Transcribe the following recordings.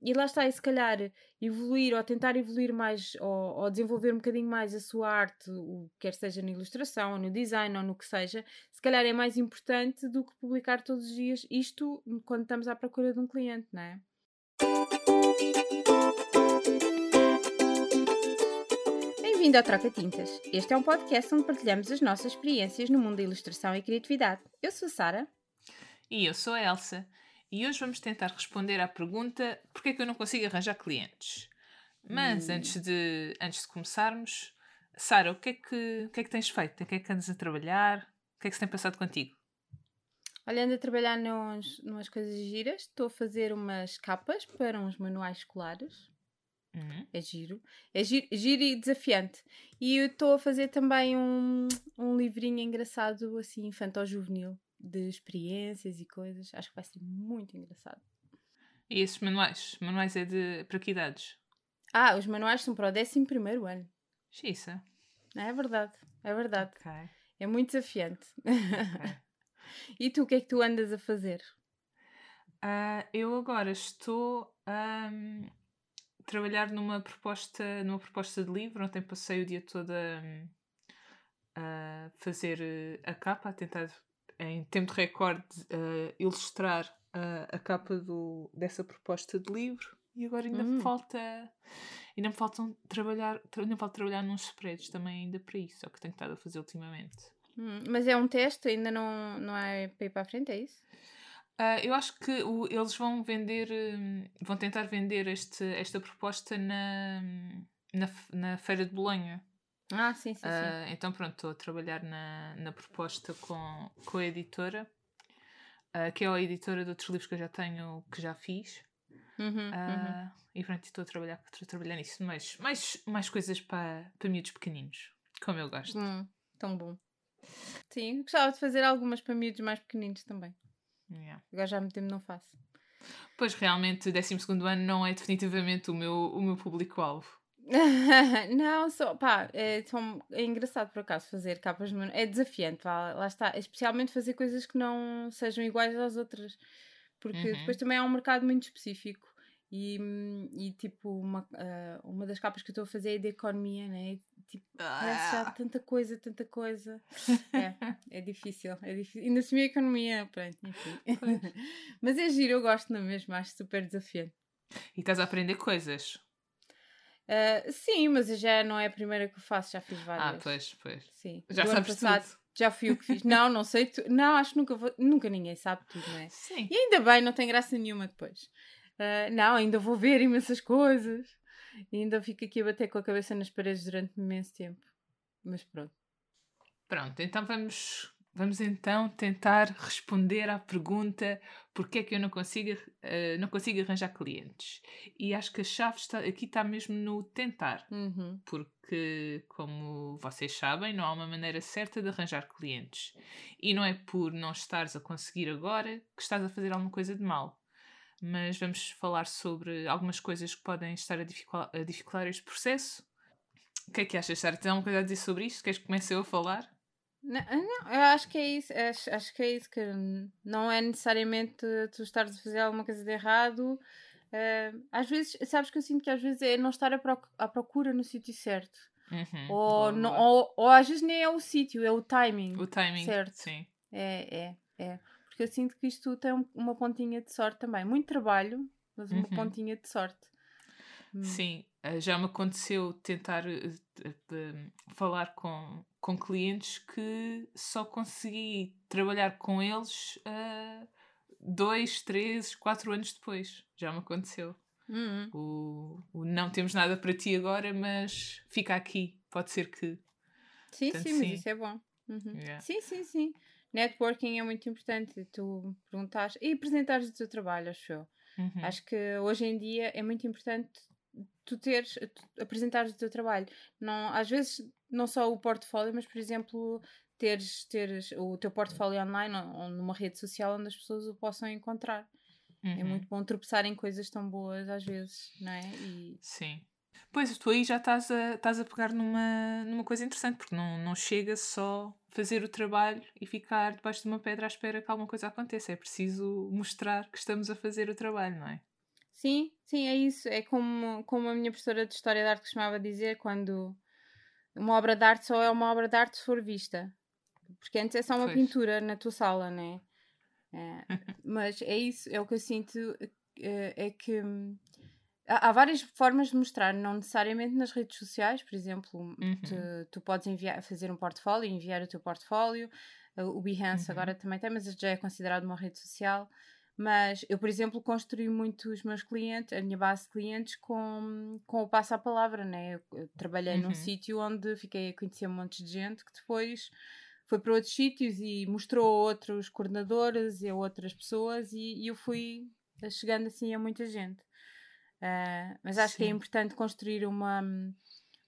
e lá está, e se calhar evoluir ou tentar evoluir mais ou, ou, desenvolver um bocadinho mais a sua arte, o, quer seja na ilustração ou no design ou no que seja, se calhar é mais importante do que publicar todos os dias isto quando estamos à procura de um cliente, não é? Bem-vindo ao Troca Tintas. Este é um podcast onde partilhamos as nossas experiências no mundo da ilustração e criatividade. Eu sou a Sara. E eu sou a Elsa e hoje vamos tentar responder à pergunta porquê é que eu não consigo arranjar clientes. Mas hum. antes, de, antes de começarmos, Sara, o que, é que, o que é que tens feito? O que é que andas a trabalhar? O que é que se tem passado contigo? Olha, ando a trabalhar nos, umas coisas giras. Estou a fazer umas capas para uns manuais escolares. Uhum. É giro. É giro, giro, e desafiante. E eu estou a fazer também um, um livrinho engraçado, assim, infantil-juvenil de experiências e coisas. Acho que vai ser muito engraçado. E esses manuais? Manuais é de para que idades? Ah, os manuais são para o 11 ano. Xiça. É verdade, é verdade. Okay. É muito desafiante. Okay. e tu, o que é que tu andas a fazer? Uh, eu agora estou a um, trabalhar numa proposta, numa proposta de livro. Ontem passei o dia todo a, hum, a fazer eh, a capa, a tentar em tempo de recorde, uh, ilustrar uh, a capa do, dessa proposta de livro. E agora ainda hum. me falta. Ainda me faltam trabalhar. Ainda me falta trabalhar nos spreads também ainda para isso, é o que tenho estado a fazer ultimamente. Hum, mas é um teste, ainda não, não é para ir para a frente, é isso? Uh, eu acho que o, eles vão vender, um, vão tentar vender este, esta proposta na, na, na Feira de Bolonha. Ah, sim, sim, sim. Uh, então pronto, estou a trabalhar na, na proposta com, com a editora, uh, que é a editora de outros livros que eu já tenho, que já fiz. Uhum, uh, uhum. E pronto, estou a trabalhar, estou a trabalhar nisso. Mas mais, mais coisas para, para miúdos pequeninos, como eu gosto. Hum, tão bom. Sim, gostava de fazer algumas para miúdos mais pequeninos também. Yeah. Agora já há muito tempo não faço. Pois realmente, 12 ano não é definitivamente o meu, o meu público-alvo. não, só, pá, é, são, é engraçado por acaso fazer capas, é desafiante, pá, lá está, especialmente fazer coisas que não sejam iguais às outras, porque uhum. depois também há um mercado muito específico e, e tipo, uma, uh, uma das capas que eu estou a fazer é de economia, né? Tipo, parece já ah. tanta coisa, tanta coisa. É, é difícil, é difícil. Ainda assumi a economia, pronto, enfim. Mas é giro, eu gosto na mesma, acho super desafiante. E estás a aprender coisas. Uh, sim, mas já não é a primeira que eu faço, já fiz várias. Ah, pois, pois. Sim. Já Do sabes passado, tudo. Já fui eu que fiz. não, não sei tu... Não, acho que nunca vou... Nunca ninguém sabe tudo, não é? Sim. E ainda bem, não tem graça nenhuma depois. Uh, não, ainda vou ver imensas coisas. E ainda fico aqui a bater com a cabeça nas paredes durante imenso tempo. Mas pronto. Pronto, então vamos Vamos então tentar responder à pergunta porque é que eu não consigo, uh, não consigo arranjar clientes. E acho que a chave está, aqui está mesmo no tentar. Uhum. Porque, como vocês sabem, não há uma maneira certa de arranjar clientes. E não é por não estares a conseguir agora que estás a fazer alguma coisa de mal. Mas vamos falar sobre algumas coisas que podem estar a dificultar, a dificultar este processo. O que é que achas, Sara? Tens alguma coisa a dizer sobre isto? Queres que comece eu a falar? Não, não, eu acho que é isso, acho, acho que é isso, que não é necessariamente tu estares a fazer alguma coisa de errado. Uh, às vezes, sabes que eu sinto que às vezes é não estar à procura no sítio certo. Uhum, ou, não, ou, ou, às vezes nem é o sítio, é o timing. O timing, certo? Sim. É, é, é. Porque eu sinto que isto tem uma pontinha de sorte também. Muito trabalho, mas uma uhum. pontinha de sorte. Hum. Sim, eh, já me aconteceu tentar uh, falar com, com clientes que só consegui trabalhar com eles uh, dois, três, quatro anos depois. Já me aconteceu. Uhum. O, o, não temos nada para ti agora, mas fica aqui. Pode ser que. Sim, Portanto, sim, sim, mas isso é bom. Uhum. Yeah. Sim, sim, sim. Networking é muito importante. Tu perguntares e apresentares o teu trabalho, acho eu. Uhum. Acho que hoje em dia é muito importante tu teres, tu apresentares o teu trabalho. Não, às vezes, não só o portfólio, mas, por exemplo, teres, teres o teu portfólio online ou, numa rede social onde as pessoas o possam encontrar. É uhum. É muito bom tropeçar em coisas tão boas às vezes, não é? E... Sim. Pois, tu aí já estás a, estás a pegar numa, numa coisa interessante, porque não, não chega só fazer o trabalho e ficar debaixo de uma pedra à espera que alguma coisa aconteça. É preciso mostrar que estamos a fazer o trabalho, não é? Sim, sim, é isso. É como, como a minha professora de História de Arte costumava dizer, quando uma obra de arte só é uma obra de arte se for vista. Porque antes é só uma pois. pintura na tua sala, né? É, mas é isso, é o que eu sinto, é, é que hum, há, há, várias formas de mostrar, não necessariamente nas redes sociais, por exemplo, uhum. tu, tu, podes enviar, fazer um portfólio, enviar o teu portfólio, o Behance uhum. agora também tem, mas já é considerado uma rede social. Mas eu, por exemplo, construí muito os meus clientes, a minha base de clientes, com, com o passo à palavra, né? Eu, eu trabalhei uhum. num sítio onde fiquei a conhecer um monte de gente que depois foi para outros sítios e mostrou a outros coordenadores e a outras pessoas e, e eu fui chegando assim a muita gente. Uh, mas acho Sim. que é importante construir uma,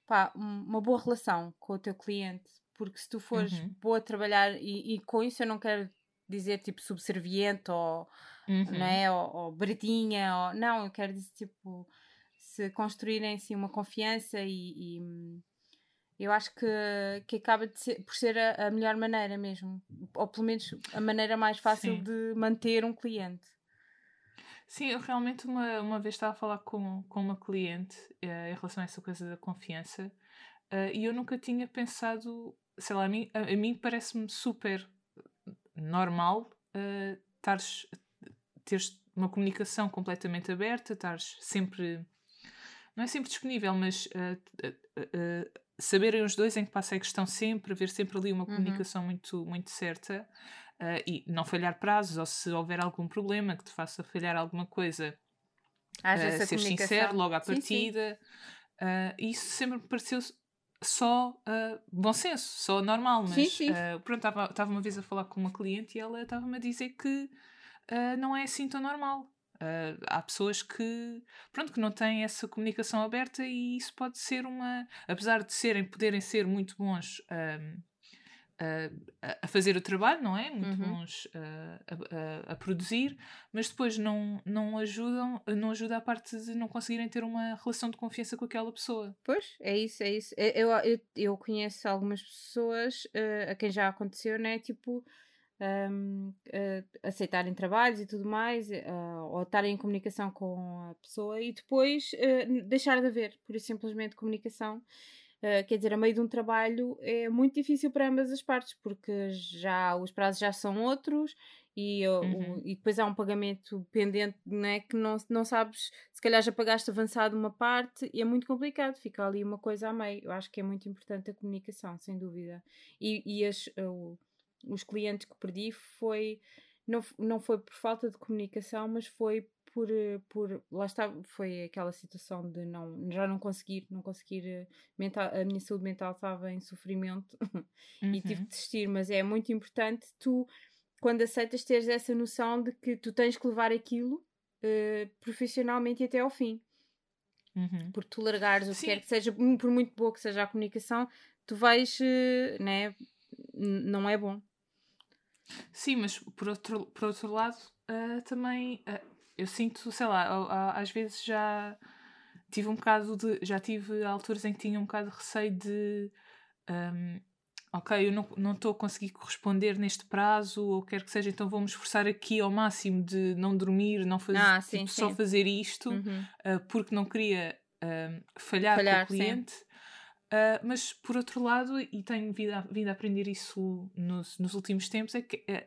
pá, uma boa relação com o teu cliente, porque se tu fores uhum. boa a trabalhar, e, e, com isso eu não quero dizer tipo subserviente ou, uhum. né, ou, ou baratinha, ou, não, eu quero dizer tipo se construírem assim uma confiança e, e eu acho que, que acaba ser, por ser a, a, melhor maneira mesmo, ou pelo menos a maneira mais fácil Sim. de manter um cliente. Sim, eu realmente uma, uma vez estava a falar com, com uma cliente uh, em relação a essa coisa da confiança uh, e eu nunca tinha pensado, sei lá, a mim, a, a mim parece-me super normal uh, tares, teres uma comunicação completamente aberta, estares sempre, não é sempre disponível, mas uh, saberem os dois em que passo é que estão sempre, haver sempre ali uma uhum. comunicação muito, muito certa uh, e não falhar prazos, ou se houver algum problema que te faça falhar alguma coisa, uh, ser sincero logo à partida. Sim. Uh, isso sempre me pareceu só bom senso, só normal, mas sim, sim. pronto, estava uma vez a falar com uma cliente e ela estava-me a dizer que não é assim tão normal. Uh, há pessoas que, pronto, que não têm essa comunicação aberta e isso pode ser uma. Apesar de serem, poderem ser muito bons uh, a fazer o trabalho, não é? Muito uhum. bons a, a, a, produzir, mas depois não, não ajudam, não ajuda a parte de não conseguirem ter uma relação de confiança com aquela pessoa. Pois, é isso, é isso. Eu, eu, eu conheço algumas pessoas uh, a quem já aconteceu, né? Tipo um, uh, aceitarem trabalhos e tudo mais, uh, ou estarem em comunicação com a pessoa e depois uh, deixar de haver, por simplesmente, comunicação. quer dizer, a meio de um trabalho é muito difícil para ambas as partes, porque já os prazos já são outros e, uhum. o, e depois há um pagamento pendente né, que não, não sabes, se calhar já pagaste avançado uma parte e é muito complicado, fica ali uma coisa a meio. Eu acho que é muito importante a comunicação, sem dúvida. E, e as, o, os clientes que perdi foi não, não foi por falta de comunicação, mas foi por, por lá está, foi aquela situação de não, já não conseguir, não conseguir eh, mental, a minha saúde mental estava em sofrimento uhum. e tive uhum. de desistir, mas é muito importante tu, quando aceitas, teres essa noção de que tu tens que levar aquilo uh, profissionalmente até ao fim. Uhum. Porque tu largares o que quer que seja, por muito boa que seja a comunicação, tu vais, uh, né, não é bom. Sim, mas por outro, por outro lado, uh, também uh, eu sinto, sei lá, uh, às vezes já tive um bocado de. Já tive alturas em que tinha um bocado de receio de. Um, ok, eu não estou a conseguir corresponder neste prazo, ou quer que seja, então vou-me esforçar aqui ao máximo de não dormir, não fazer, ah, sim, tipo, sim. só fazer isto, uhum. porque não queria falhar, falhar, com o cliente. Sim. Uh, mas por outro lado, e tenho vindo a, vindo a aprender isso nos, nos últimos tempos, é que é,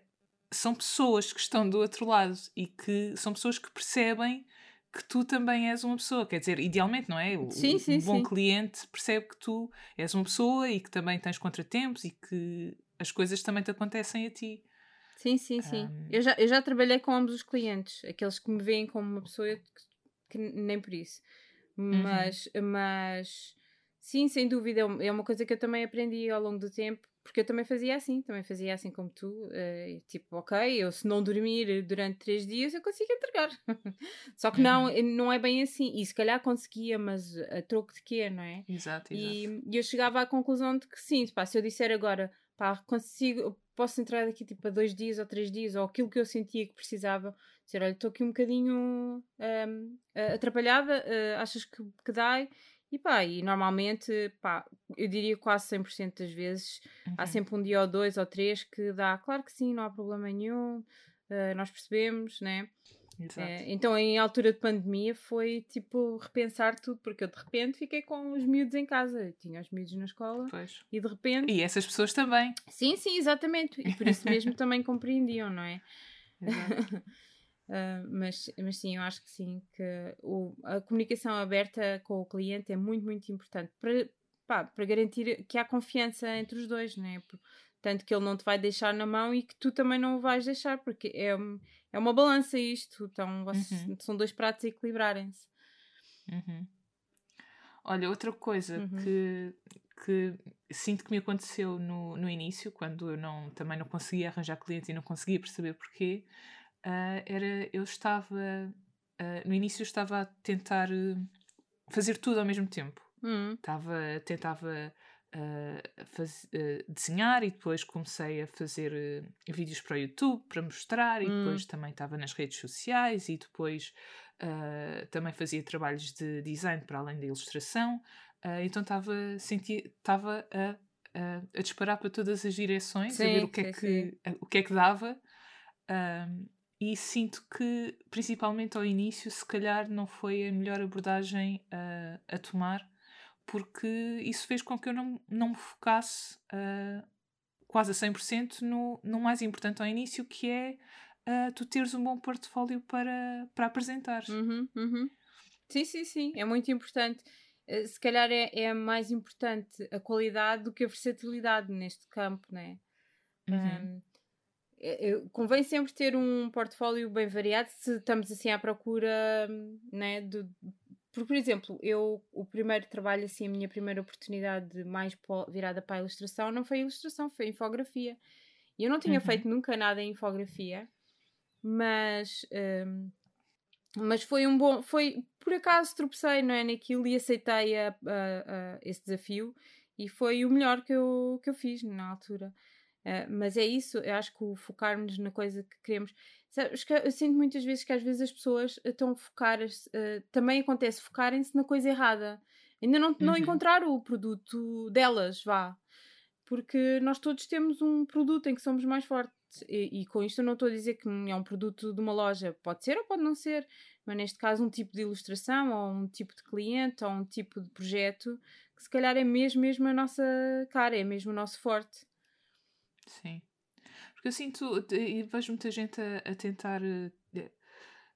são pessoas que estão do outro lado e que são pessoas que percebem que tu também és uma pessoa. Quer dizer, idealmente, não é? O, sim, sim, bom sim. cliente percebe que tu és uma pessoa e que também tens contratempos e que as coisas também te acontecem a ti. Sim, sim, sim. Um... Eu, já, eu já trabalhei com ambos os clientes, aqueles que me veem como uma pessoa que, que nem por isso. Mas, uhum. mas Sim, sem dúvida. É, é uma coisa que eu também aprendi ao longo do tempo, porque eu também fazia assim, também fazia assim como tu. Uh, tipo, ok, eu se não dormir durante três dias eu consigo entregar. Só que não, uhum. não é bem assim. E se calhar conseguia, mas a troco de quê, não é? Exato, exato. E, e eu chegava à conclusão de que sim, pá, se eu disser agora, pá, consigo, posso entrar daqui tipo a dois dias ou três dias, ou aquilo que eu sentia que precisava, dizer, olha, estou aqui um bocadinho um, atrapalhada, uh, achas que, que dá? E pá, e normalmente, pá, eu diria quase 100% das vezes, uhum. há sempre um dia ou dois ou três que dá, claro que sim, não há problema nenhum, uh, nós percebemos, né? É, então, em altura de pandemia, foi tipo repensar tudo, porque eu de repente fiquei com os miúdos em casa. Eu tinha os miúdos na escola pois. e de repente. E essas pessoas também. Sim, sim, exatamente. E por isso mesmo também compreendiam, não é? Exato. Uh, mas, mas sim, eu acho que sim, que o, a comunicação aberta com o cliente é muito, muito importante para, pá, para garantir que há confiança entre os dois, não é? Tanto que ele não te vai deixar na mão e que tu também não o vais deixar, porque é, é uma balança isto, então uhum. são dois pratos a equilibrarem-se. Uhum. Olha, outra coisa uhum. que, que sinto que me aconteceu no, no início, quando eu não, também não conseguia arranjar clientes e não conseguia perceber porquê, uh, era eu estava uh, no início eu estava a tentar uh, fazer tudo ao mesmo tempo. Hum. Estava, tentava faz, desenhar e depois comecei a fazer vídeos para o YouTube para mostrar e hum. depois também estava nas redes sociais e depois também fazia trabalhos de design para além da ilustração. então estava estava a, a, a, disparar para todas as direções, sim, a ver o que, é que, o que é que dava. Um, e sinto que, principalmente ao início, se calhar não foi a melhor abordagem a, a tomar, porque isso fez com que eu não, não me focasse uh, quase a 100% no, no mais importante ao início, que é uh, tu teres um bom portfólio para, para apresentar. Uhum, uhum. Sim, sim, sim, é muito importante. Uh, se calhar é, é mais importante a qualidade do que a versatilidade neste campo, né? Uhum. Um, é, convém sempre ter um portfólio bem variado se estamos assim à procura, né, de, por, por exemplo, eu o primeiro trabalho assim, a minha primeira oportunidade mais virada para a ilustração não foi ilustração, foi infografia. E eu não tinha uhum. feito nunca nada em infografia, mas um, mas foi um bom, foi por acaso tropecei não é, naquilo e aceitei a, a, a esse desafio e foi o melhor que eu, que eu fiz na altura. Uh, mas é isso, eu acho que o focarmos na coisa que queremos. Sabes, eu sinto muitas vezes que às vezes as pessoas estão focadas, uh, também acontece focarem-se na coisa errada. Ainda não, uhum. não encontrar o produto delas, vá. Porque nós todos temos um produto em que somos mais fortes. E, e, com isto eu não estou a dizer que é um produto de uma loja. Pode ser ou pode não ser. Mas neste caso, um tipo de ilustração, ou um tipo de cliente, ou um tipo de projeto, que se calhar é mesmo, mesmo a nossa cara, é mesmo o nosso forte. Sim. Porque eu sinto e vejo muita gente a, a tentar eh,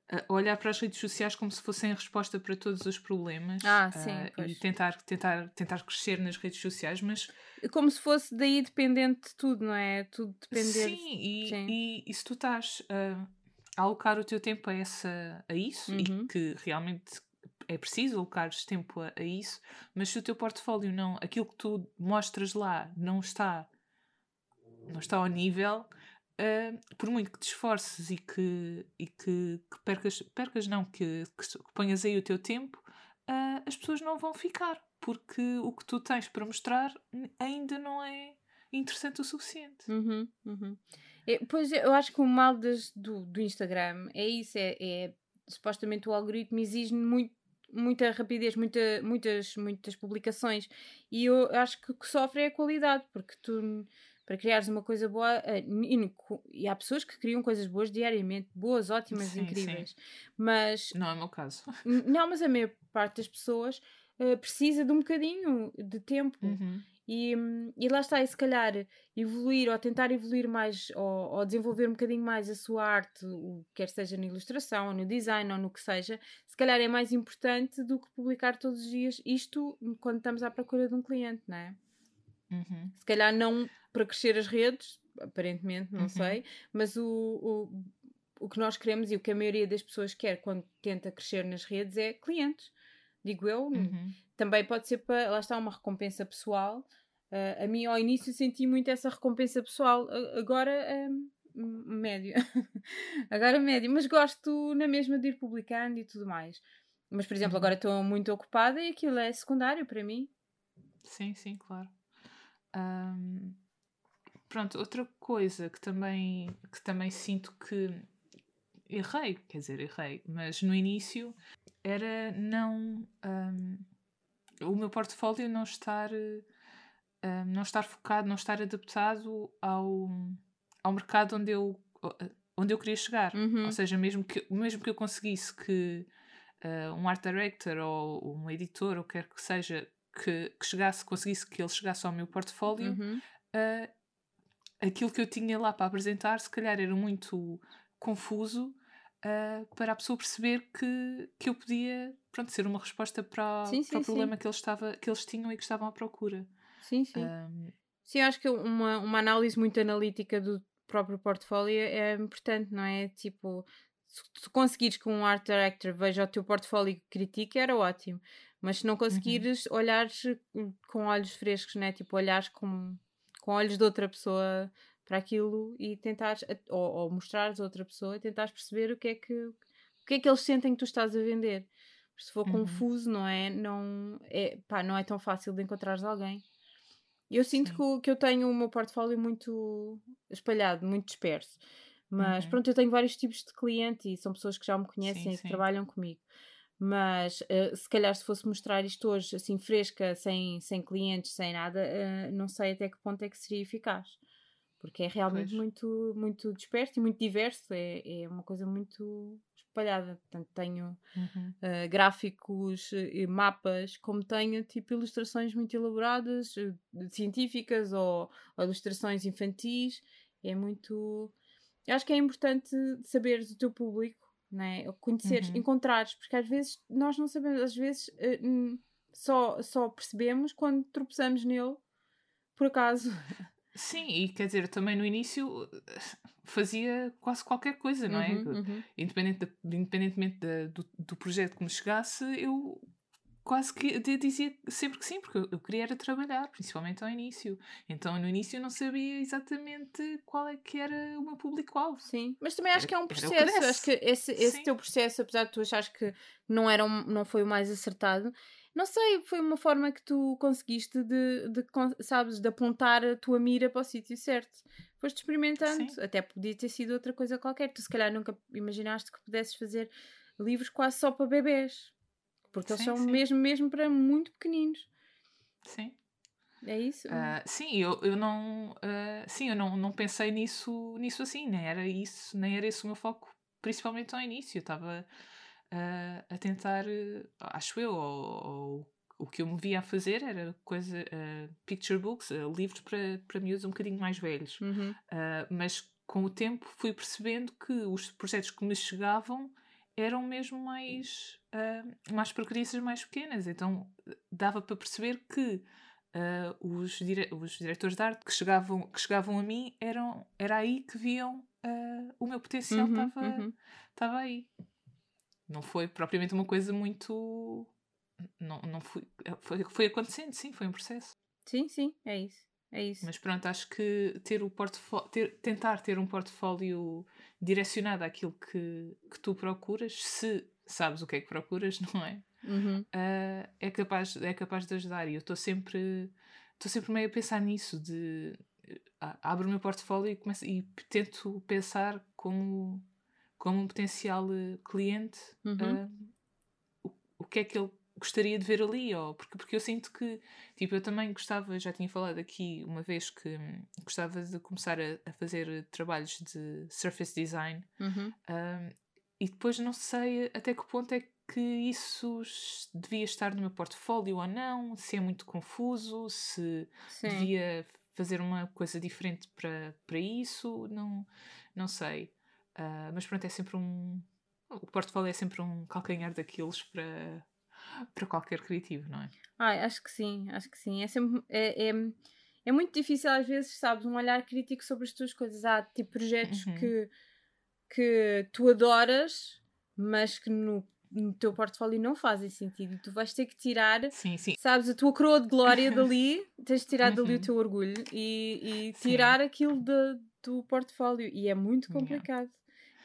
a olhar para as redes sociais como se fossem a resposta para todos os problemas ah, sim, uh, e tentar, tentar, tentar crescer nas redes sociais, mas como se fosse daí dependente de tudo, não é? Tudo dependente. Sim, e, sim. e, e se tu estás uh, a alocar o teu tempo a, essa, a isso, uhum. e que realmente é preciso alocar tempo a, a, isso, mas se o teu portfólio não, aquilo que tu mostras lá não está não está ao nível, uh, por muito que te esforces e que, e que, que percas, percas não, que, que, que, ponhas aí o teu tempo, uh, as pessoas não vão ficar, porque o que tu tens para mostrar ainda não é interessante o suficiente. Uhum, uhum. É, pois eu acho que o mal das, do, do Instagram é isso, é, é supostamente o algoritmo exige muito muita rapidez, muita, muitas, muitas publicações e eu acho que o que sofre é a qualidade, porque tu para criares uma coisa boa. Eh, e, há pessoas que criam coisas boas diariamente, boas, ótimas, sim, incríveis. Sim. Mas. Não é o meu caso. Não, mas a maior parte das pessoas uh, precisa de um bocadinho de tempo. Uhum. E, e lá está, e se calhar evoluir ou tentar evoluir mais ou, ou, desenvolver um bocadinho mais a sua arte, quer seja na ilustração ou no design ou no que seja, se calhar é mais importante do que publicar todos os dias isto quando estamos à procura de um cliente, não é? Uhum. Se calhar não para crescer as redes, aparentemente, não uhum. sei, mas o, o, o que nós queremos e o que a maioria das pessoas quer quando tenta crescer nas redes é clientes, digo eu. Uhum. Também pode ser para, lá está, uma recompensa pessoal. Uh, a mim, ao início, senti muito essa recompensa pessoal, agora. Um, médio, agora médio, mas gosto na mesma de ir publicando e tudo mais. Mas, por exemplo, uhum. agora estou muito ocupada e aquilo é secundário para mim. Sim, sim, claro. Um, pronto, outra coisa que também, que também sinto que errei, quer dizer, errei, mas no início era não. Um, o meu portfólio não estar. Um, não estar focado, não estar adaptado ao, ao mercado onde eu. onde eu queria chegar. Uhum. Ou seja, mesmo que, mesmo que eu conseguisse que uh, um art director ou um editor, ou quer que seja, que, que chegasse, conseguisse que ele chegasse ao meu portfólio, uhum. uh, aquilo que eu tinha lá para apresentar, se calhar era muito confuso uh, para a pessoa perceber que, que eu podia pronto, ser uma resposta para, sim, sim, para o problema que eles, estava, que eles tinham e que estavam à procura. Sim, sim. Um, sim, acho que uma, uma análise muito analítica do próprio portfólio é importante, não é? Tipo, se conseguires que um art director veja o teu portfólio e critique, era ótimo. Mas se não uhum. conseguires, uhum. olhares com olhos frescos, né? Tipo, olhares com, com olhos de outra pessoa para aquilo e tentares, ou, ou mostrares a outra pessoa e tentares perceber o que é que, o que é que eles sentem que tu estás a vender. Se for uhum. confuso, não é? Não é, pá, não é tão fácil de encontrares alguém. Eu sinto que, que eu tenho o meu portfólio muito espalhado, muito disperso. Mas uhum. pronto, eu tenho vários tipos de cliente e são pessoas que já me conhecem sim, e que sim. trabalham comigo. Mas uh, se calhar se fosse mostrar isto hoje assim fresca, sem, sem clientes, sem nada, uh, não sei até que ponto é que seria eficaz. Porque é realmente muito, muito disperso e muito diverso, é, é uma coisa muito espalhada. Portanto, tenho uhum. uh, gráficos e mapas, como tenho tipo ilustrações muito elaboradas, científicas ou, ou ilustrações infantis. É muito eu acho que é importante saberes o teu público, né? conheceres, uhum. encontrares, porque às vezes nós não sabemos, às vezes uh, só, só percebemos quando tropeçamos nele, por acaso. Sim, e quer dizer, também no início eh, fazia quase qualquer coisa, não é? Uhum, uhum. Independente de, independentemente de, do, do projeto que me chegasse, eu quase que dizia sempre que sim, porque eu, queria era trabalhar, principalmente ao início. Então no início eu não sabia exatamente qual é que era o meu público-alvo. Sim, mas também acho era, que é um processo. Acho que esse, esse teu processo, apesar de tu achares que não, era um, não foi o mais acertado, não sei, foi uma forma que tu conseguiste de, de sabes, de apontar a tua mira para o sítio certo. Foste experimentando, sim. até podia ter sido outra coisa qualquer. Tu se calhar nunca imaginaste que pudesses fazer livros quase só para bebês porque eles são sim. mesmo, mesmo para muito pequeninos. Sim. É isso? Uh, sim, eu, eu não. Uh, sim, eu não, não pensei nisso, nisso assim, nem era isso, nem era esse o meu foco, principalmente ao início. Eu estava uh, a tentar, acho eu, ou, ou, o que eu me via a fazer era coisa, picture books, livros para, para miúdos um bocadinho mais velhos. Uhum. mas com o tempo fui percebendo que os projetos que me chegavam eram mesmo mais, uh, mais para crianças mais pequenas. Então dava para perceber que uh, os, dire os diretores de arte que chegavam, que chegavam a mim eram, era aí que viam uh, o meu potencial estava uhum, uhum. aí. Não foi propriamente uma coisa muito. Não, não foi, foi, foi acontecendo, sim, foi um processo. Sim, sim, é isso. É isso. Mas pronto, acho que ter o portfólio, ter, tentar ter um portfólio direcionado àquilo que, que tu procuras, se sabes o que é que procuras, não é? Uhum. Uh, é, capaz, é capaz de ajudar. E eu estou sempre, sempre meio a pensar nisso, de uh, abro o meu portfólio e, começo, e tento pensar como, como um potencial cliente uhum. uh, o, o que é que ele gostaria de ver ali, ou porque, porque eu sinto que, tipo, eu também gostava, já tinha falado aqui uma vez que hum, gostava de começar a, a, fazer trabalhos de surface design uhum. um, e depois não sei até que ponto é que isso devia estar no meu portfólio ou não, se é muito confuso, se Sim. devia fazer uma coisa diferente para, para isso, não, não sei. Uh, mas pronto, é sempre um. O portfólio é sempre um calcanhar daqueles para, para qualquer criativo, não é? Ai, acho que sim, acho que sim. É sempre. É, é, é muito difícil às vezes, sabes, um olhar crítico sobre as tuas coisas. Há tipo projetos uhum. que, que tu adoras, mas que no, no teu portfólio não fazem sentido. E tu vais ter que tirar, sim, sim. sabes, a tua coroa de glória dali, tens de tirar uhum. dali o uhum. teu orgulho e, e tirar sim. aquilo de, do portfólio. E é muito complicado. Yeah.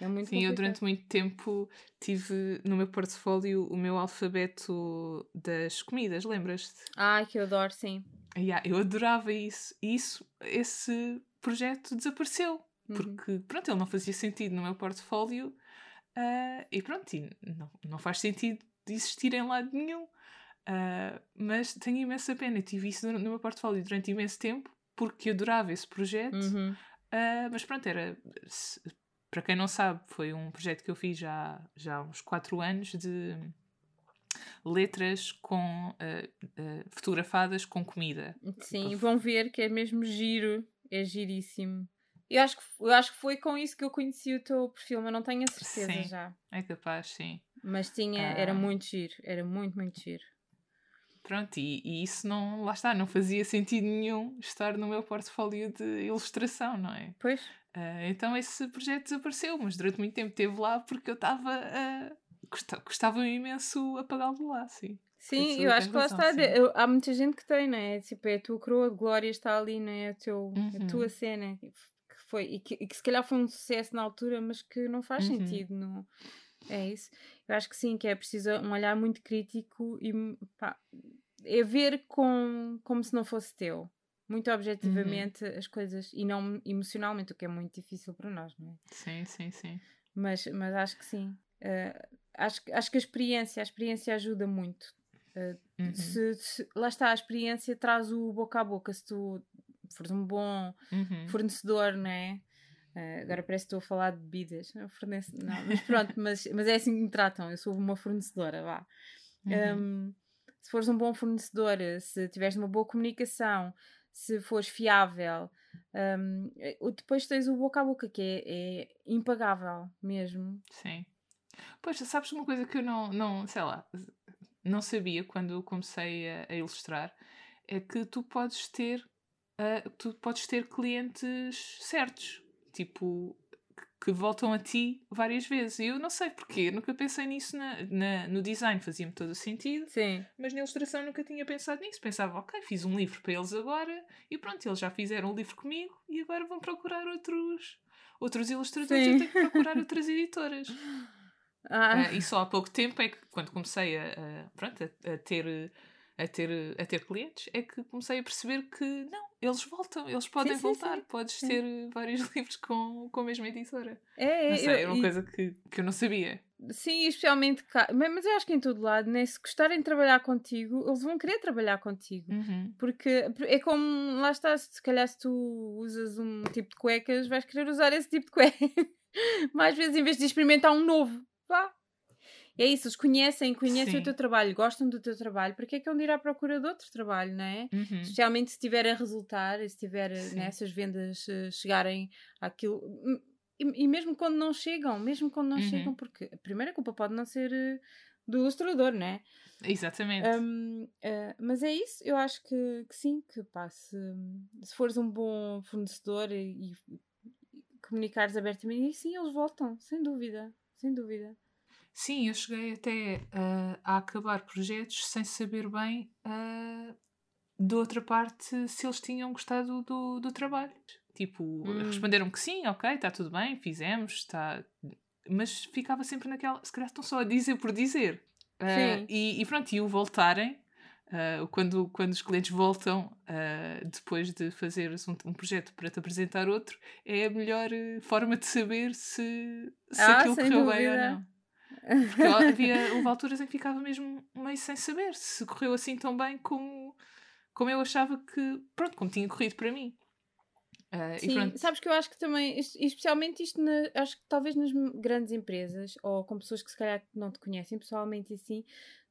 É muito Sim, complicado. eu durante muito tempo tive no meu portfólio o meu alfabeto das comidas, lembras-te? Ah, que eu adoro, sim. Yeah, eu adorava isso. E isso, esse projeto desapareceu. Uhum. Porque, pronto, ele não fazia sentido no meu portfólio. Uh, e pronto, e não, não faz sentido de existir em lado nenhum. Uh, mas tenho imensa pena. Eu tive isso no, no meu portfólio durante imenso tempo porque adorava esse projeto. Uhum. Uh, mas pronto, era para quem não sabe, foi um projeto que eu fiz já, já há uns 4 anos de letras com uh, uh, fotografadas com comida. Sim, vão ver que é mesmo giro, é giríssimo. Eu acho, que, eu acho que foi com isso que eu conheci o teu perfil, mas não tenho a certeza sim, já. É capaz, sim. Mas tinha, ah. era muito giro, era muito, muito giro. Pronto, e, e, isso não, lá está, não fazia sentido nenhum estar no meu portfólio de ilustração, não é? Pois. Uh, então esse projeto desapareceu, mas durante muito tempo esteve lá porque eu estava a. Uh, gostava imenso apagá-lo de lá, sim. Sim, eu acho que lá está. Eu, há muita gente que tem, não é? Tipo, é a tua coroa de glória está ali, não é? A, teu, uhum. a tua cena. Que foi, e, que, e que se calhar foi um sucesso na altura, mas que não faz uhum. sentido. Não, é isso. Eu acho que sim, que é preciso um olhar muito crítico e pá, é ver com, como se não fosse teu. Muito objetivamente uhum. as coisas e não emocionalmente, o que é muito difícil para nós, não é? Sim, sim, sim. Mas, mas acho que sim. Uh, acho, acho que a experiência, a experiência ajuda muito. Uh, uhum. se, se, lá está, a experiência traz o boca a boca. Se tu fores um bom uhum. fornecedor, não é? Uh, agora parece que estou a falar de bebidas. Não, fornece... não mas pronto, mas, mas é assim que me tratam. Eu sou uma fornecedora, vá. Uhum. Um, se fores um bom fornecedor, se tiveres uma boa comunicação, se fores fiável, um, depois tens o boca a boca, que é, é impagável mesmo. Sim. Pois, sabes uma coisa que eu não, não sei lá, não sabia quando comecei a, a ilustrar, é que tu podes ter, uh, tu podes ter clientes certos tipo, que voltam a ti várias vezes. Eu não sei porquê, nunca pensei nisso na, na no design, fazia-me todo o sentido. Sim. Mas na ilustração nunca tinha pensado nisso. Pensava, ok, fiz um livro para eles agora e pronto, eles já fizeram um livro comigo e agora vão procurar outros, outros ilustradores. Sim. Eu tenho que procurar outras editoras. Ah. Uh, e só há pouco tempo é que, quando comecei a, a pronto, a, a ter a ter, a ter clientes, é que comecei a perceber que não, eles voltam, eles podem sim, sim, voltar, sim. podes ter vários livros com, com a mesma editora. É, não sei, eu, era uma coisa que, que eu não sabia. Sim, especialmente cá. Mas eu acho que em todo lado, né? se gostarem de trabalhar contigo, eles vão querer trabalhar contigo. Uhum. Porque é como, lá está, se calhar se tu usas um tipo de cuecas, vais querer usar esse tipo de cuecas. Mais vezes, em vez de experimentar um novo, vá, é isso, eles conhecem, conhecem Sim. o teu trabalho, gostam do teu trabalho, porque é que é de ir à procura de outro trabalho, não é? Uhum. Especialmente se estiver a resultar, se tiver né, essas vendas uh, chegarem àquilo. Hum, e, e, mesmo quando não chegam, mesmo quando não uhum. chegam, porque a primeira culpa pode não ser uh, do ilustrador, não é? Exatamente. Um, uh, eh, mas é isso, eu acho que, que sim, que pá, se, se fores um bom fornecedor e, e comunicares abertamente, sim, eles voltam, sem dúvida, sem dúvida. Sim, eu cheguei até uh, a acabar projetos sem saber bem, uh, de outra parte, se eles tinham gostado do, do trabalho. Tipo, hum. responderam que sim, ok, está tudo bem, fizemos, está. Mas ficava sempre naquela. Se calhar estão só a dizer por dizer. Uh, e, e, pronto, e o voltarem, uh, quando, quando os clientes voltam uh, depois de fazer um, um, projeto para te apresentar outro, é a melhor forma de saber se, se ah, aquilo correu bem ou não. Porque havia, houve alturas em que ficava mesmo meio sem saber se correu assim tão bem como, como eu achava que, pronto, como tinha corrido para mim. Uh, Sim, sabes que eu acho que também, especialmente isto, na, acho que talvez nas grandes empresas ou com pessoas que se calhar não te conhecem pessoalmente assim,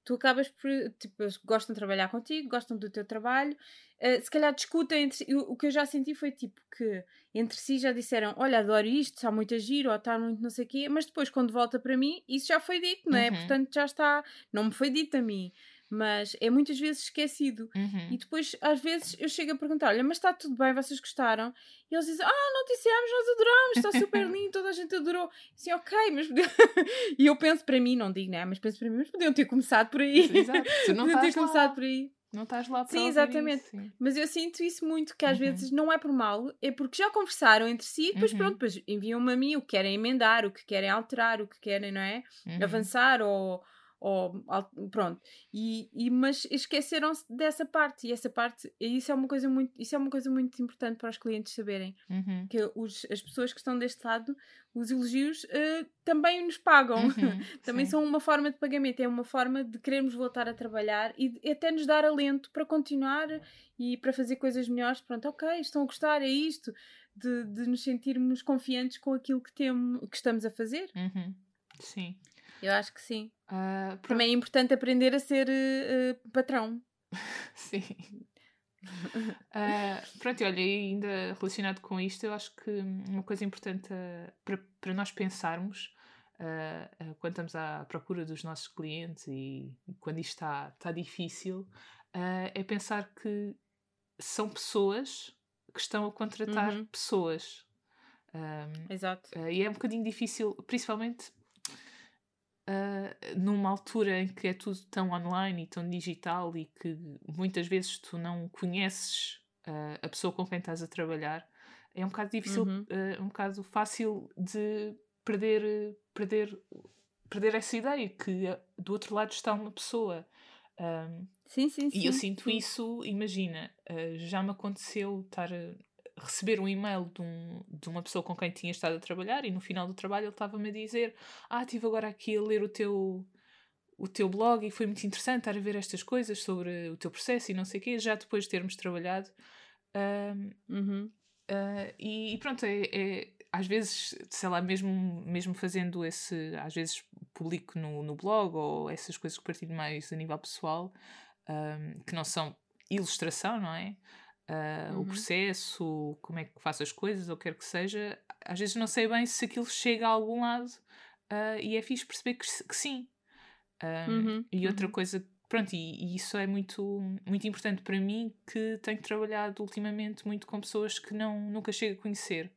tu acabas por, tipo, eles gostam de trabalhar contigo, gostam do teu trabalho, uh, se calhar discutem entre o, o que eu já senti foi tipo que entre si já disseram, olha, adoro isto, está muito a giro, ou está muito não sei o quê, mas depois quando volta para mim, isso já foi dito, não é? Uhum. Portanto, já está, não me foi dito a mim mas é muitas vezes esquecido. Uhum. E depois, às vezes, eu chego a perguntar: olha, mas está tudo bem, vocês gostaram? E eles dizem: ah, não dissemos, nós adoramos, está super lindo, toda a gente adorou. E assim, ok, mas. e eu penso para mim, não digo, né? Mas penso para mim, mas podiam ter começado por aí. Exato, tu não podiam ter lá. começado por aí. Não estás lá para Sim, exatamente. Isso, sim. Mas eu sinto isso muito, que às uhum. vezes não é por mal, é porque já conversaram entre si e depois, uhum. pronto, depois enviam-me a mim o que querem emendar, o que querem alterar, o que querem, não é? Uhum. Avançar ou ou pronto e, e mas esqueceram-se dessa parte e essa parte isso é uma coisa muito isso é uma coisa muito importante para os clientes saberem uhum. que os, as pessoas que estão deste lado os elogios uh, também nos pagam uhum, também sim. são uma forma de pagamento é uma forma de querermos voltar a trabalhar e até nos dar alento para continuar e para fazer coisas melhores pronto ok estão a gostar é isto de, de nos sentirmos confiantes com aquilo que, temos, que estamos a fazer. Uhum. Sim. Eu acho que sim. Uh, Também é importante aprender a ser uh, patrão. sim. uh, pronto, olha, ainda relacionado com isto, eu acho que uma coisa importante para, para nós pensarmos uh, quando estamos à procura dos nossos clientes e quando isto está, está difícil, é pensar que são pessoas que estão a contratar uhum. pessoas. Um, Exato. e é um bocadinho difícil, principalmente uh, numa altura em que é tudo tão online e tão digital e que muitas vezes tu não conheces uh, a pessoa com quem estás a trabalhar, é um bocado difícil, uhum. uh, um bocado fácil de perder, perder, perder essa ideia que do outro lado está uma pessoa. Um, sim, sim, sim. E eu sinto sim. isso, imagina, já me aconteceu estar receber um e-mail de, um, de uma pessoa com quem tinha estado a trabalhar e no final do trabalho ele estava-me a dizer ah, estive agora aqui a ler o teu o teu blog e foi muito interessante estar a ver estas coisas sobre o teu processo e não sei o quê, já depois de termos trabalhado uhum. uh, e, e, pronto, é, é, às vezes, sei lá, mesmo, mesmo fazendo esse, às vezes publico no, no blog ou essas coisas que partilho mais a nível pessoal, um, que não são ilustração, não é? Uh, uhum. o processo, como é que faço as coisas, ou quer que seja, às vezes não sei bem se aquilo chega a algum lado uh, e é fixe perceber que, que sim. Um, uhum. E outra uhum. coisa, pronto, e, e, isso é muito, muito importante para mim, que tenho trabalhado ultimamente muito com pessoas que não, nunca chego a conhecer.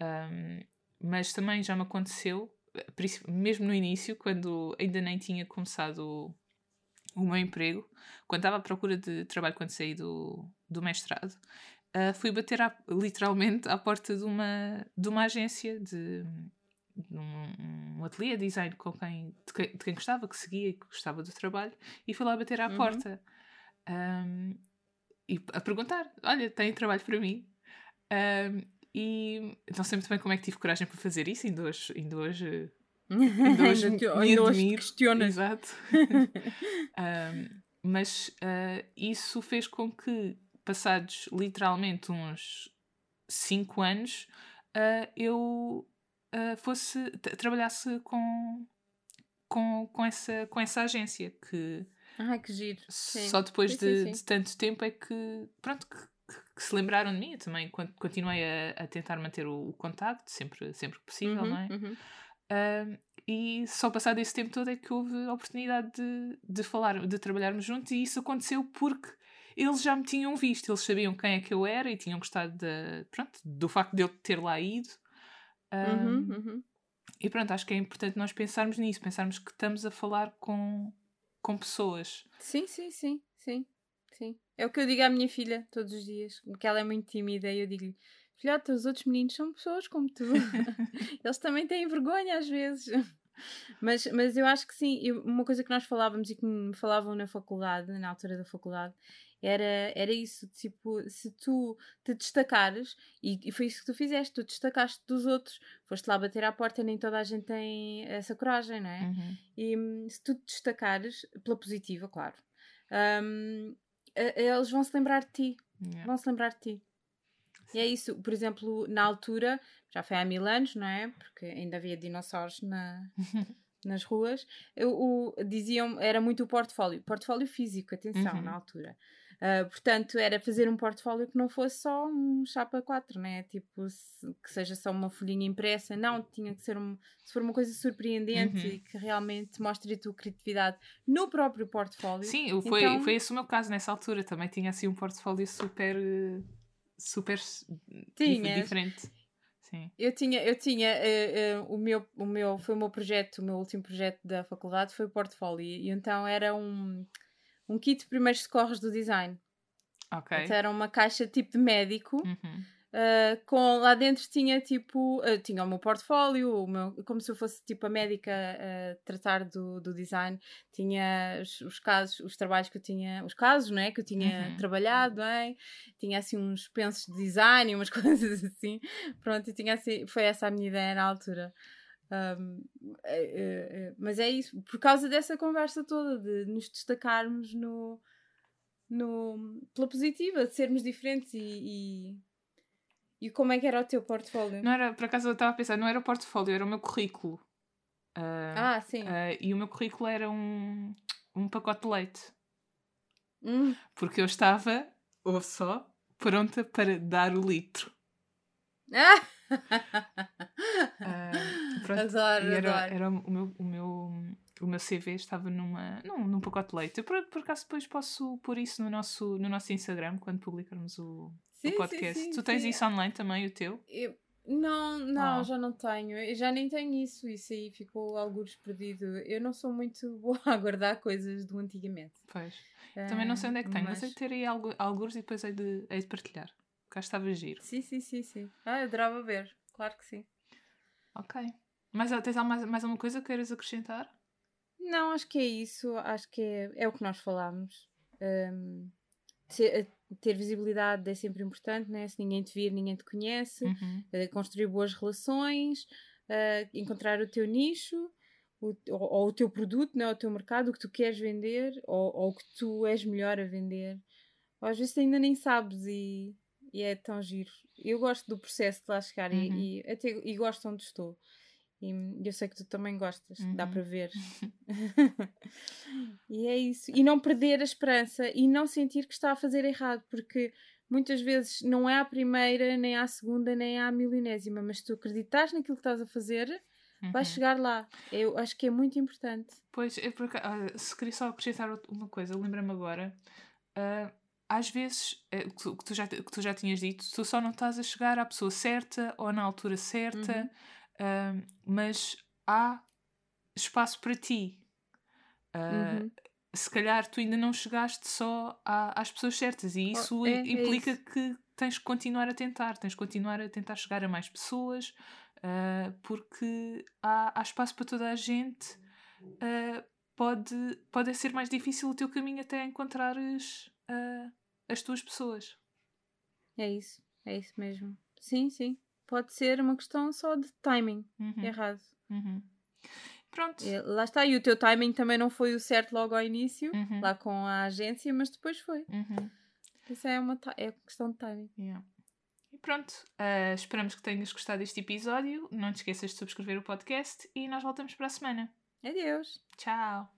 Um, mas também já me aconteceu, mesmo no início, quando ainda nem tinha começado o meu emprego, quando estava à procura de trabalho quando saí do, do mestrado, uh, fui bater à, literalmente à porta de uma, de uma agência de, de um, um ateliê de design com quem, de, quem, de quem gostava, que seguia e que gostava do trabalho, e fui lá bater à uhum. porta. Um, e a perguntar: Olha, tem trabalho para mim? Um, e não sei muito bem como é que tive coragem para fazer isso, ainda hoje, ainda hoje Ainda hoje, ainda hoje questionas. Exato. um, mas uh, isso fez com que, passados literalmente uns 5 anos, uh, eu uh, fosse trabalhasse com, com, com, essa, com essa agência que. Ai, que giro. Só depois sim, de, sim, sim. de, tanto tempo é que, pronto, que, que, se lembraram de mim. Eu também continuei a, a tentar manter o, o contacto, sempre, sempre que possível, uhum, não é? Uhum. E só passado esse tempo todo é que houve a oportunidade de, de falar, de trabalharmos juntos, e isso aconteceu porque eles já me tinham visto, eles sabiam quem é que eu era e tinham gostado de, pronto, do facto de eu ter lá ido. Um, uhum, uhum. E pronto, acho que é importante nós pensarmos nisso, pensarmos que estamos a falar com, com pessoas. Sim, sim, sim, sim, sim. É o que eu digo à minha filha todos os dias, porque ela é muito tímida e eu digo-lhe filhota, os outros meninos são pessoas como tu. Eles também têm vergonha às vezes. Mas, mas eu acho que sim, eu, uma coisa que nós falávamos e que me falavam na faculdade, na altura da faculdade, era, era isso, tipo, se tu te destacares, e, e, foi isso que tu fizeste, tu destacaste dos outros, foste lá bater à porta, nem toda a gente tem essa coragem, não é? Uhum. E hum, se tu te destacares, pela positiva, claro, um, eles vão se lembrar de ti, yeah. vão se lembrar de ti. E é isso, por exemplo, na altura, já foi há mil anos, não é? Porque ainda havia dinossauros na, nas ruas. Eu, o, diziam, era muito o portfólio, portfólio físico, atenção, uhum. na altura. Uh, portanto, era fazer um portfólio que não fosse só um chapa 4, né? Tipo, se, que seja só uma folhinha impressa. Não, tinha que ser um, se for uma coisa surpreendente uhum. e que realmente mostre a tua criatividade no próprio portfólio. Sim, foi, então... foi esse o meu caso nessa altura. Também tinha assim um portfólio super super Tinhas. diferente. Sim. Eu tinha, eu tinha uh, uh, o, meu, o meu, foi o meu projeto, o meu último projeto da faculdade foi o portfólio, e então era um, um kit de primeiros socorros do design. Ok. Então era uma caixa tipo de médico. Uhum Uh, com, lá dentro tinha tipo, uh, tinha o meu portfólio, o meu, como se eu fosse tipo a médica a uh, tratar do, do design, tinha os, os, casos, os trabalhos que eu tinha, os casos, né, que eu tinha uhum. trabalhado, é? tinha assim uns pensos de design umas coisas assim, pronto, tinha assim, foi essa a minha ideia na altura. Um, mas é isso, por causa dessa conversa toda, de nos destacarmos no, no, pela positiva, de sermos diferentes e, e E como é que era o teu portfólio? Não era, por acaso eu estava a pensar, não era o portfólio, era o meu currículo. Uh, ah, sim. Uh, e o meu currículo era um, um pacote de leite. Hum. Porque eu estava, ou só, pronta para dar o litro. Ah! uh, pronto, adoro, era, adoro. era o meu, o meu o meu CV estava numa, num, num pacote de leite. Eu por, por acaso depois posso pôr isso no nosso, no nosso Instagram quando publicarmos o, sim, o podcast. Sim, sim, tu tens isso online também, o teu? Eu, não, não, oh. já não tenho. Eu já nem tenho isso. Isso aí ficou alguns perdido. Eu não sou muito boa a guardar coisas do antigamente. Pois. Também não sei onde é que tenho, mas, mas ter aí alguns e depois hei de, hei de partilhar. Cá estava giro. Sim, sim, sim, sim. Ah, eu adorava ver. Claro que sim. Ok. Mas tens mais, mais alguma coisa que queiras acrescentar? Não, acho que é isso. Acho que é, é o que nós falámos. Um, ter, visibilidade é sempre importante, né? Se ninguém te vir, ninguém te conhece. Uhum. Uh, construir boas relações, uh, encontrar o teu nicho. O, ou, ou, o teu produto, né? o teu mercado, o que tu queres vender, ou, ou o que tu és melhor a vender. Ou às vezes ainda nem sabes e, e é tão giro. Eu gosto do processo de lá chegar uhum. e, e, até, e gosto onde estou. E eu sei que tu também gostas, uhum. dá para ver. e é isso. E não perder a esperança e não sentir que está a fazer errado, porque muitas vezes não é a primeira, nem a segunda, nem a milionésima, mas se tu acreditas naquilo que estás a fazer, uhum. vais chegar lá. Eu acho que é muito importante. Pois, porque, se queria só acrescentar uma coisa, lembra-me agora. Uh, às vezes, é, que, tu já, que tu já tinhas dito, tu só não estás a chegar à pessoa certa ou na altura certa. Uhum uh, mas há espaço para ti. Uh, uhum. Se calhar tu ainda não chegaste só à, às pessoas certas e isso oh, é, implica é isso. que tens que continuar a tentar, tens que continuar a tentar chegar a mais pessoas uh, porque há, há, espaço para toda a gente. Uh, pode, pode ser mais difícil o teu caminho até encontrares as tuas pessoas. É isso, é isso mesmo. Sim, sim pode ser uma questão só de timing uhum. errado. Uhum. Pronto. E, lá está, e o teu timing também não foi o certo logo ao início, uhum. lá com a agência, mas depois foi. Uhum. Isso é uma é questão de timing. Yeah. E pronto, uh, esperamos que tenhas gostado deste episódio. Não te esqueças de subscrever o podcast e nós voltamos para a semana. Adeus. Tchau.